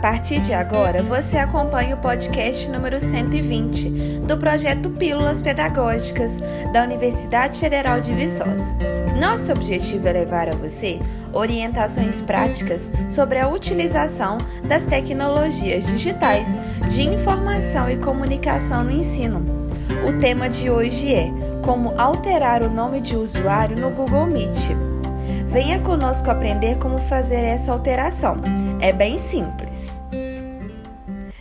partir de agora, você acompanha o podcast número 120 do projeto Pílulas Pedagógicas da Universidade Federal de Viçosa. Nosso objetivo é levar a você orientações práticas sobre a utilização das tecnologias digitais de informação e comunicação no ensino. O tema de hoje é Como alterar o nome de usuário no Google Meet. Venha conosco aprender como fazer essa alteração. É bem simples.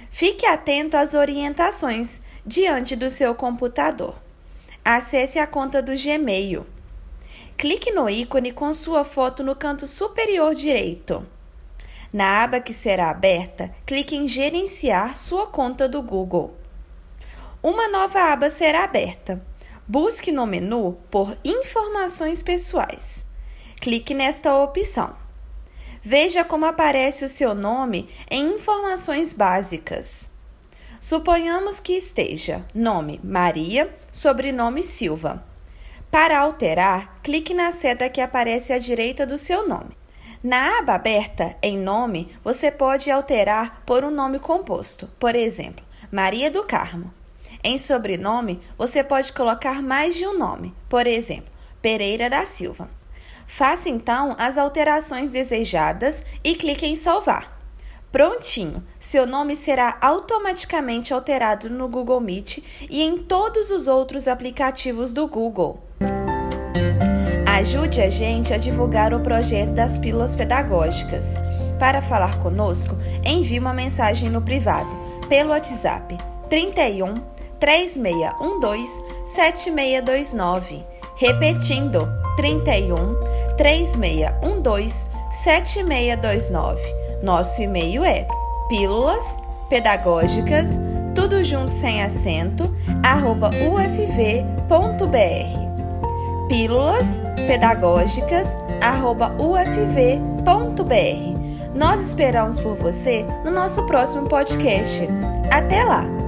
Fique atento às orientações diante do seu computador. Acesse a conta do Gmail. Clique no ícone com sua foto no canto superior direito. Na aba que será aberta, clique em Gerenciar sua conta do Google. Uma nova aba será aberta. Busque no menu por Informações Pessoais. Clique nesta opção. Veja como aparece o seu nome em informações básicas. Suponhamos que esteja nome Maria, sobrenome Silva. Para alterar, clique na seta que aparece à direita do seu nome. Na aba aberta em nome, você pode alterar por um nome composto, por exemplo, Maria do Carmo. Em sobrenome, você pode colocar mais de um nome, por exemplo, Pereira da Silva. Faça então as alterações desejadas e clique em salvar. Prontinho! Seu nome será automaticamente alterado no Google Meet e em todos os outros aplicativos do Google. Ajude a gente a divulgar o projeto das pílulas pedagógicas. Para falar conosco, envie uma mensagem no privado pelo WhatsApp 31 3612 7629. Repetindo, 31 3612 7629. Nosso e-mail é pílulas pedagógicas, tudo junto sem acento, arroba ufv.br. Pílulas pedagógicas, arroba ufv.br. Nós esperamos por você no nosso próximo podcast. Até lá!